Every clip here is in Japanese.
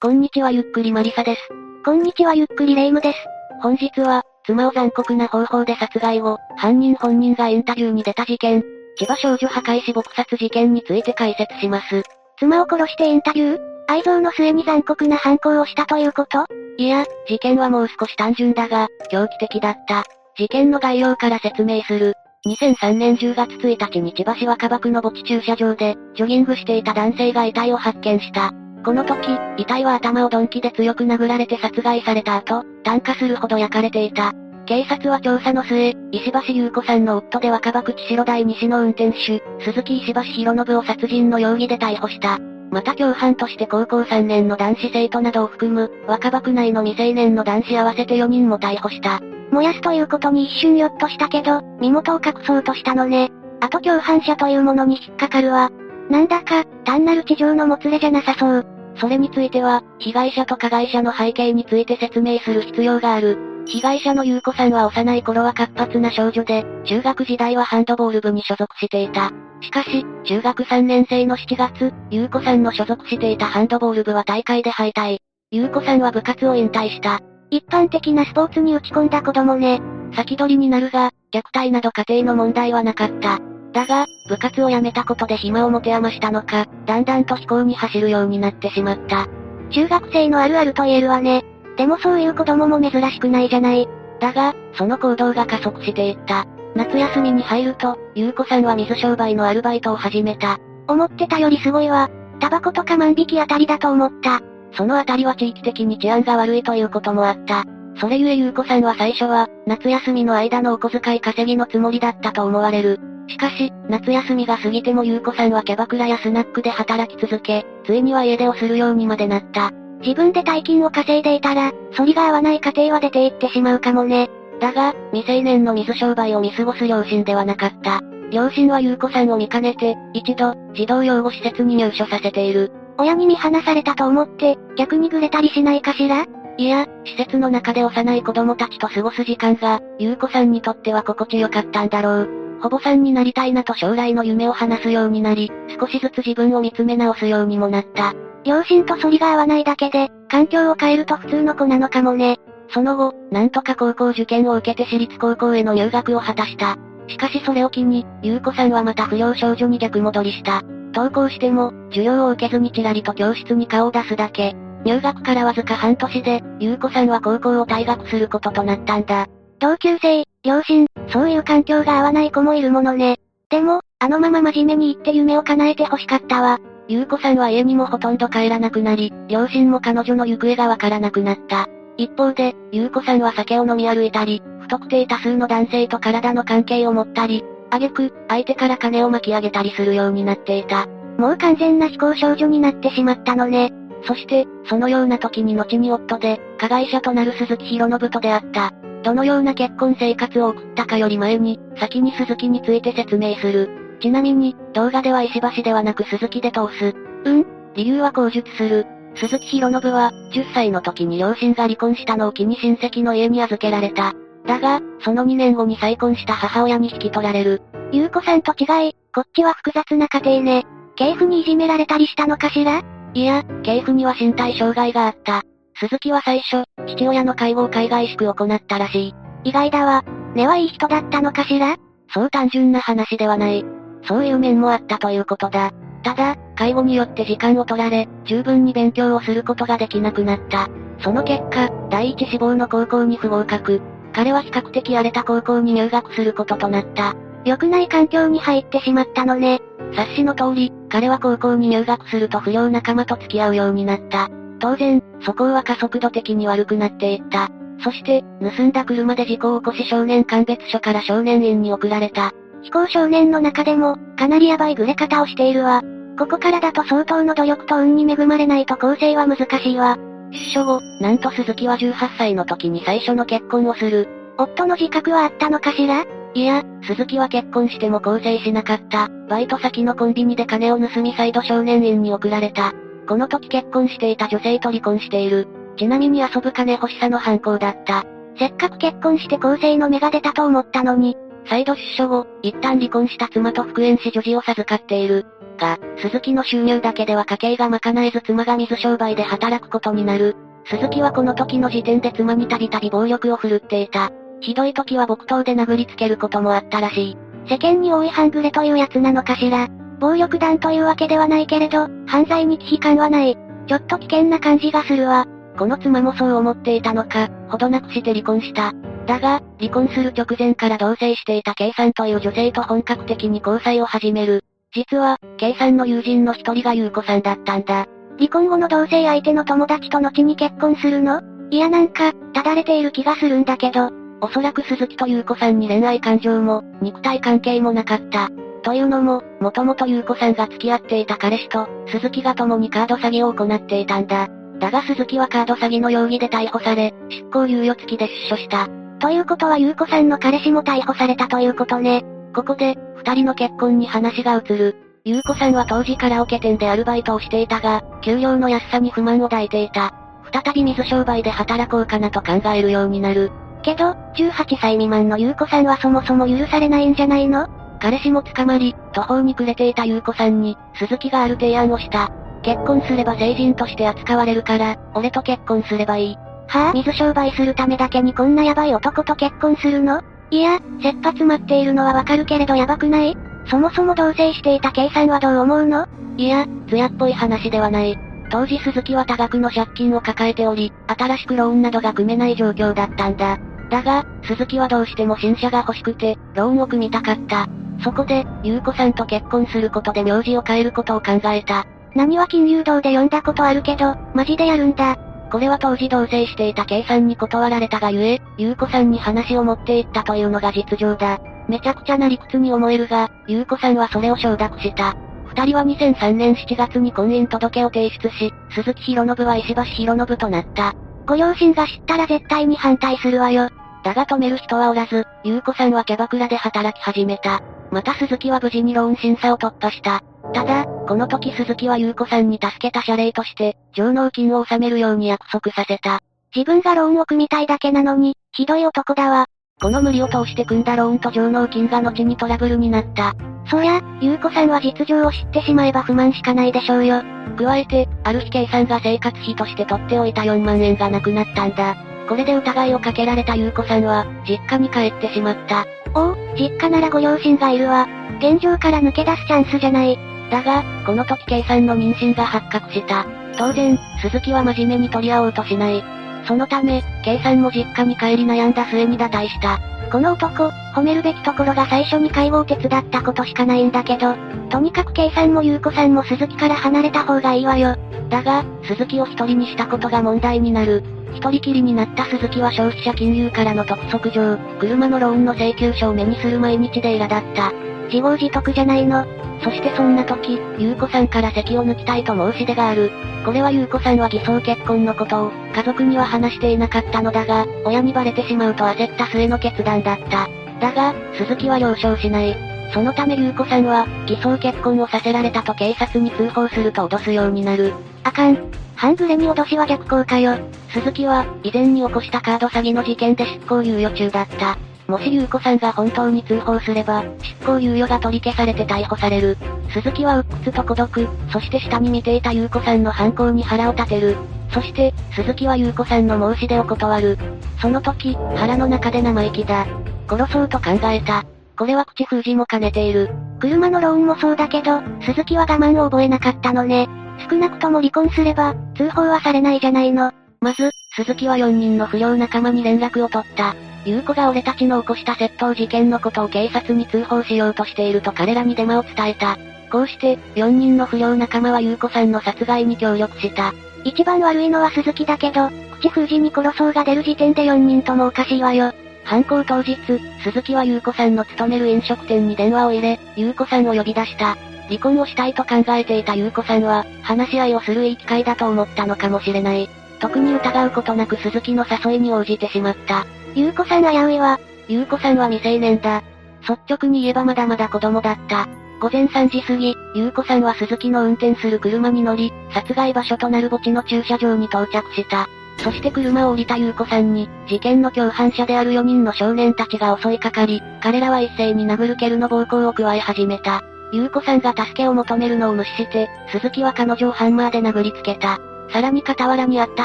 こんにちはゆっくりマリサです。こんにちはゆっくりレイムです。本日は、妻を残酷な方法で殺害後、犯人本人がインタビューに出た事件、千葉少女破壊死撲殺事件について解説します。妻を殺してインタビュー？愛憎の末に残酷な犯行をしたということ？いや、事件はもう少し単純だが、狂気的だった。事件の概要から説明する。2003年10月1日に千葉市若葉区の墓地駐車場で、ジョギングしていた男性が遺体を発見した。この時、遺体は頭を鈍器で強く殴られて殺害された後、炭化するほど焼かれていた。警察は調査の末、石橋優子さんの夫で若葉区千代台西の運転手、鈴木石橋博信を殺人の容疑で逮捕した。また共犯として高校3年の男子生徒などを含む、若葉区内の未成年の男子合わせて4人も逮捕した。燃やすということに一瞬よっとしたけど、身元を隠そうとしたのね。あと共犯者というものに引っかかるわ。なんだか、単なる地上のもつれじゃなさそう。それについては、被害者と加害者の背景について説明する必要がある。被害者の優子さんは幼い頃は活発な少女で、中学時代はハンドボール部に所属していた。しかし、中学3年生の7月、優子さんの所属していたハンドボール部は大会で敗退。優子さんは部活を引退した。一般的なスポーツに打ち込んだ子供ね。先取りになるが、虐待など家庭の問題はなかった。だが、部活を辞めたことで暇を持て余したのか、だんだんと飛行に走るようになってしまった。中学生のあるあると言えるわね。でもそういう子供も珍しくないじゃない。だが、その行動が加速していった。夏休みに入ると、ゆうこさんは水商売のアルバイトを始めた。思ってたよりすごいわ。タバコとか万引きあたりだと思った。そのあたりは地域的に治安が悪いということもあった。それゆえゆうこさんは最初は、夏休みの間のお小遣い稼ぎのつもりだったと思われる。しかし、夏休みが過ぎても優子さんはキャバクラやスナックで働き続け、ついには家出をするようにまでなった。自分で大金を稼いでいたら、反りが合わない家庭は出て行ってしまうかもね。だが、未成年の水商売を見過ごす両親ではなかった。両親は優子さんを見かねて、一度、児童養護施設に入所させている。親に見放されたと思って、逆にぐれたりしないかしら？いや、施設の中で幼い子供たちと過ごす時間が、優子さんにとっては心地よかったんだろう。ほぼさんになりたいなと将来の夢を話すようになり、少しずつ自分を見つめ直すようにもなった。両親と反りが合わないだけで、環境を変えると普通の子なのかもね。その後、なんとか高校受験を受けて私立高校への入学を果たした。しかしそれを機に、優子さんはまた不良少女に逆戻りした。登校しても、授業を受けずにちらりと教室に顔を出すだけ。入学からわずか半年で、優子さんは高校を退学することとなったんだ。同級生、両親、そういう環境が合わない子もいるものね。でも、あのまま真面目に言って夢を叶えて欲しかったわ。ゆうこさんは家にもほとんど帰らなくなり、両親も彼女の行方がわからなくなった。一方で、ゆうこさんは酒を飲み歩いたり、不特定多数の男性と体の関係を持ったり、挙句、相手から金を巻き上げたりするようになっていた。もう完全な非行少女になってしまったのね。そして、そのような時に後に夫で、加害者となる鈴木博信と出会った。どのような結婚生活を送ったかより前に、先に鈴木について説明する。ちなみに、動画では石橋ではなく鈴木で通す。うん？理由は口述する。鈴木博信は、10歳の時に両親が離婚したのを機に親戚の家に預けられた。だが、その2年後に再婚した母親に引き取られる。ゆうこさんと違い、こっちは複雑な家庭ね。系譜にいじめられたりしたのかしら？いや、系譜には身体障害があった。鈴木は最初、父親の介護を海外宿行ったらしい。意外だわ。根はいい人だったのかしら？そう単純な話ではない。そういう面もあったということだ。ただ、介護によって時間を取られ、十分に勉強をすることができなくなった。その結果、第一志望の高校に不合格。彼は比較的荒れた高校に入学することとなった。良くない環境に入ってしまったのね。察しの通り、彼は高校に入学すると不良仲間と付き合うようになった。当然、そこは加速度的に悪くなっていった。そして、盗んだ車で事故を起こし少年鑑別所から少年院に送られた。非行少年の中でも、かなりヤバいグレ方をしているわ。ここからだと相当の努力と運に恵まれないと構成は難しいわ。出所後、なんと鈴木は18歳の時に最初の結婚をする。夫の自覚はあったのかしら？いや、鈴木は結婚しても更生しなかった。バイト先のコンビニで金を盗み再度少年院に送られた。この時結婚していた女性と離婚している。ちなみに遊ぶ金欲しさの犯行だった。せっかく結婚して構成の芽が出たと思ったのに、再度出所後、一旦離婚した妻と復縁し女児を授かっている。が、鈴木の収入だけでは家計が賄えず妻が水商売で働くことになる。鈴木はこの時の時点で妻にたびたび暴力を振るっていた。ひどい時は木刀で殴りつけることもあったらしい。世間に多い半グレというやつなのかしら。暴力団というわけではないけれど、犯罪に危機感はない。ちょっと危険な感じがするわ。この妻もそう思っていたのか、ほどなくして離婚した。だが、離婚する直前から同棲していた K さんという女性と本格的に交際を始める。実は、K さんの友人の一人が優子さんだったんだ。離婚後の同棲相手の友達と後に結婚するの？いやなんか、ただれている気がするんだけど。おそらく鈴木と優子さんに恋愛感情も、肉体関係もなかった。というのも、もともと優子さんが付き合っていた彼氏と、鈴木が共にカード詐欺を行っていたんだ。だが鈴木はカード詐欺の容疑で逮捕され、執行猶予付きで出所した。ということは優子さんの彼氏も逮捕されたということね。ここで、二人の結婚に話が移る。優子さんは当時カラオケ店でアルバイトをしていたが、給料の安さに不満を抱いていた。再び水商売で働こうかなと考えるようになる。けど、18歳未満の優子さんはそもそも許されないんじゃないの？彼氏も捕まり、途方に暮れていた優子さんに、鈴木がある提案をした。結婚すれば成人として扱われるから、俺と結婚すればいい。はぁ、あ、水商売するためだけにこんなヤバい男と結婚するの？いや、切羽詰まっているのはわかるけれどヤバくない？そもそも同棲していた K さんはどう思うの？いや、艶っぽい話ではない。当時鈴木は多額の借金を抱えており、新しくローンなどが組めない状況だったんだ。だが、鈴木はどうしても新車が欲しくて、ローンを組みたかった。そこで、優子さんと結婚することで名字を変えることを考えた。何は金融道で読んだことあるけど、マジでやるんだ。これは当時同棲していた K さんに断られたがゆえ、優子さんに話を持っていったというのが実情だ。めちゃくちゃな理屈に思えるが、優子さんはそれを承諾した。二人は2003年7月に婚姻届を提出し、鈴木博信は石橋博信となった。ご両親が知ったら絶対に反対するわよ。だが止める人はおらず、優子さんはキャバクラで働き始めた。また鈴木は無事にローン審査を突破した。ただ、この時鈴木は優子さんに助けた謝礼として、上納金を納めるように約束させた。自分がローンを組みたいだけなのに、ひどい男だわ。この無理を通して組んだローンと上納金が後にトラブルになった。そりゃ、優子さんは実情を知ってしまえば不満しかないでしょうよ。加えて、ある日計算が生活費として取っておいた4万円がなくなったんだ。これで疑いをかけられた優子さんは、実家に帰ってしまった。おお、実家ならご両親がいるわ。現状から抜け出すチャンスじゃない。だが、この時計算の妊娠が発覚した。当然、鈴木は真面目に取り合おうとしない。そのため、計算も実家に帰り悩んだ末に打退した。この男、褒めるべきところが最初に介護を手伝ったことしかないんだけど、とにかく計算も優子さんも鈴木から離れた方がいいわよ。だが、鈴木を一人にしたことが問題になる。一人きりになった鈴木は消費者金融からの督促状、車のローンの請求書を目にする毎日で苛立った。自業自得じゃないの。そしてそんな時、優子さんから席を抜きたいと申し出がある。これは優子さんは偽装結婚のことを、家族には話していなかったのだが、親にバレてしまうと焦った末の決断だった。だが、鈴木は了承しない。そのため優子さんは、偽装結婚をさせられたと警察に通報すると脅すようになる。あかん。半グレに脅しは逆効果よ。鈴木は、以前に起こしたカード詐欺の事件で執行猶予中だった。もし優子さんが本当に通報すれば、執行猶予が取り消されて逮捕される。鈴木は鬱屈と孤独、そして下に見ていた優子さんの犯行に腹を立てる。そして、鈴木は優子さんの申し出を断る。その時、腹の中で生意気だ。殺そうと考えた。これは口封じも兼ねている。車のローンもそうだけど、鈴木は我慢を覚えなかったのね。少なくとも離婚すれば、通報はされないじゃないの。まず、鈴木は4人の不良仲間に連絡を取った。優子が俺たちの起こした窃盗事件のことを警察に通報しようとしていると彼らにデマを伝えた。こうして、4人の不良仲間は優子さんの殺害に協力した。一番悪いのは鈴木だけど、口封じに殺そうが出る時点で4人ともおかしいわよ。犯行当日、鈴木は優子さんの勤める飲食店に電話を入れ、優子さんを呼び出した。離婚をしたいと考えていた優子さんは、話し合いをするいい機会だと思ったのかもしれない。特に疑うことなく鈴木の誘いに応じてしまった。優子さん危ういわ。優子さんは未成年だ。率直に言えばまだまだ子供だった。午前3時過ぎ、優子さんは鈴木の運転する車に乗り、殺害場所となる墓地の駐車場に到着した。そして車を降りた優子さんに、事件の共犯者である4人の少年たちが襲いかかり、彼らは一斉に殴る蹴るの暴行を加え始めた。優子さんが助けを求めるのを無視して、鈴木は彼女をハンマーで殴りつけた。さらに傍らにあった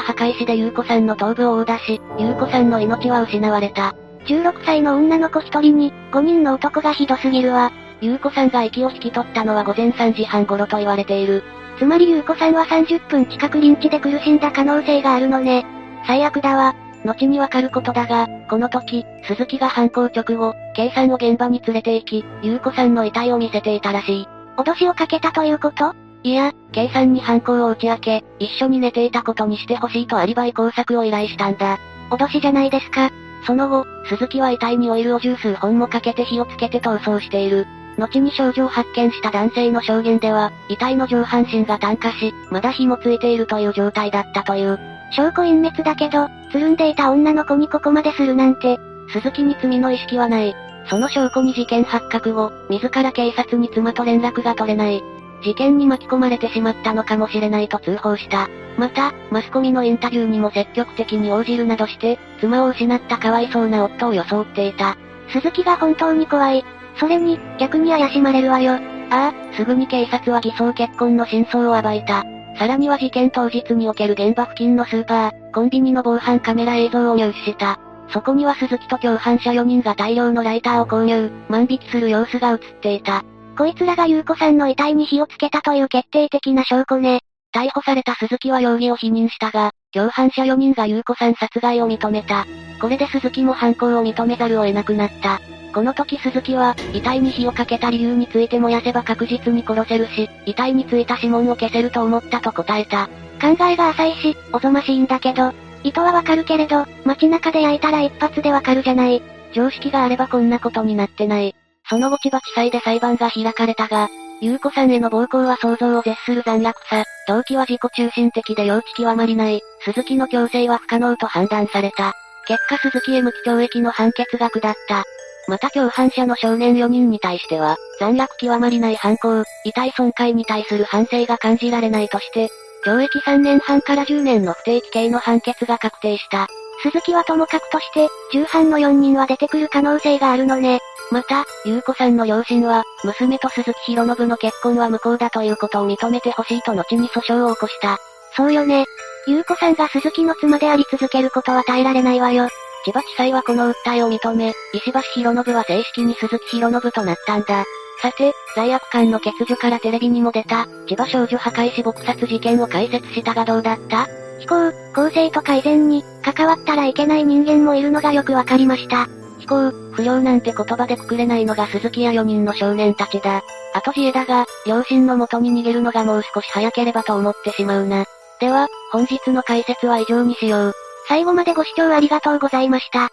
墓石で優子さんの頭部を殴打し、優子さんの命は失われた。16歳の女の子一人に、5人の男がひどすぎるわ。優子さんが息を引き取ったのは午前3時半頃と言われている。つまり優子さんは30分近くリンチで苦しんだ可能性があるのね。最悪だわ。後にわかることだが、この時、鈴木が犯行直後、K さんを現場に連れて行き、優子さんの遺体を見せていたらしい。脅しをかけたということ？いや、K さんに犯行を打ち明け、一緒に寝ていたことにしてほしいとアリバイ工作を依頼したんだ。脅しじゃないですか。その後、鈴木は遺体にオイルを十数本もかけて火をつけて逃走している。後に少女を発見した男性の証言では、遺体の上半身が炭化し、まだ火もついているという状態だったという。証拠隠滅だけど、つるんでいた女の子にここまでするなんて、鈴木に罪の意識はない。その証拠に事件発覚後、自ら警察に妻と連絡が取れない。事件に巻き込まれてしまったのかもしれないと通報した。また、マスコミのインタビューにも積極的に応じるなどして、妻を失ったかわいそうな夫を装っていた。鈴木が本当に怖い。それに、逆に怪しまれるわよ。ああ、すぐに警察は偽装結婚の真相を暴いた。さらには事件当日における現場付近のスーパー、コンビニの防犯カメラ映像を入手した。そこには鈴木と共犯者4人が大量のライターを購入、万引きする様子が映っていた。こいつらが優子さんの遺体に火をつけたという決定的な証拠ね。逮捕された鈴木は容疑を否認したが、共犯者4人が優子さん殺害を認めた。これで鈴木も犯行を認めざるを得なくなった。この時鈴木は、遺体に火をかけた理由について燃やせば確実に殺せるし、遺体についた指紋を消せると思ったと答えた。考えが浅いし、おぞましいんだけど、意図はわかるけれど、街中で焼いたら一発でわかるじゃない。常識があればこんなことになってない。その後千葉地裁で裁判が開かれたが、優子さんへの暴行は想像を絶する残虐さ、動機は自己中心的で幼稚極まりない、鈴木の強制は不可能と判断された。結果鈴木へ無期懲役の判決が下った。また共犯者の少年4人に対しては、残虐極まりない犯行、遺体損壊に対する反省が感じられないとして、懲役3年半から10年の不定期刑の判決が確定した。鈴木はともかくとして、重犯の4人は出てくる可能性があるのね。また、優子さんの両親は、娘と鈴木博信の結婚は無効だということを認めてほしいと後に訴訟を起こした。そうよね。優子さんが鈴木の妻であり続けることは耐えられないわよ。千葉地裁はこの訴えを認め、石橋博信は正式に鈴木博信となったんだ。さて、罪悪感の欠如からテレビにも出た、千葉少女破壊死撲殺事件を解説したがどうだった？飛行、構成と改善に、関わったらいけない人間もいるのがよくわかりました。飛行、不良なんて言葉でくくれないのが鈴木や4人の少年たちだ。あと自衛だが、両親の元に逃げるのがもう少し早ければと思ってしまうな。では、本日の解説は以上にしよう。最後までご視聴ありがとうございました。